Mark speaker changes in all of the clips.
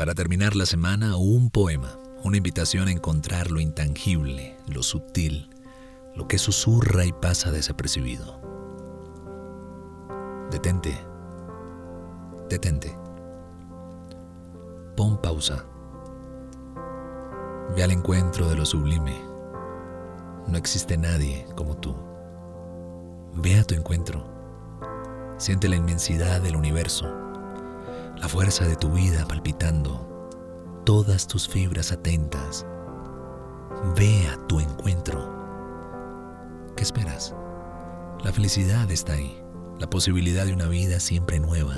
Speaker 1: Para terminar la semana, un poema, una invitación a encontrar lo intangible, lo sutil, lo que susurra y pasa desapercibido. Detente, detente. Pon pausa. Ve al encuentro de lo sublime. No existe nadie como tú. Ve a tu encuentro. Siente la inmensidad del universo la fuerza de tu vida palpitando, todas tus fibras atentas. Ve a tu encuentro. ¿Qué esperas? La felicidad está ahí, la posibilidad de una vida siempre nueva.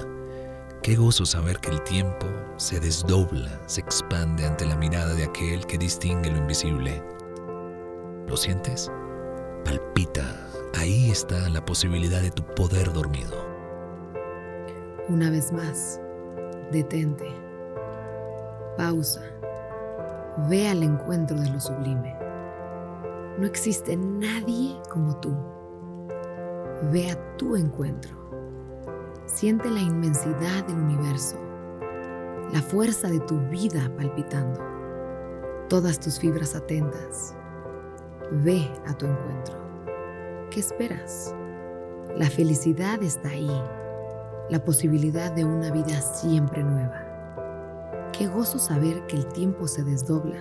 Speaker 1: Qué gozo saber que el tiempo se desdobla, se expande ante la mirada de aquel que distingue lo invisible. ¿Lo sientes? Palpita. Ahí está la posibilidad de tu poder dormido.
Speaker 2: Una vez más, detente, pausa, ve al encuentro de lo sublime. No existe nadie como tú. Ve a tu encuentro. Siente la inmensidad del universo, la fuerza de tu vida palpitando, todas tus fibras atentas. Ve a tu encuentro. ¿Qué esperas? La felicidad está ahí la posibilidad de una vida siempre nueva. Qué gozo saber que el tiempo se desdobla,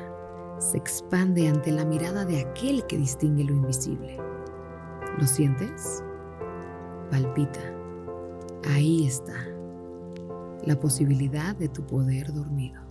Speaker 2: se expande ante la mirada de aquel que distingue lo invisible. ¿Lo sientes? Palpita. Ahí está la posibilidad de tu poder dormido.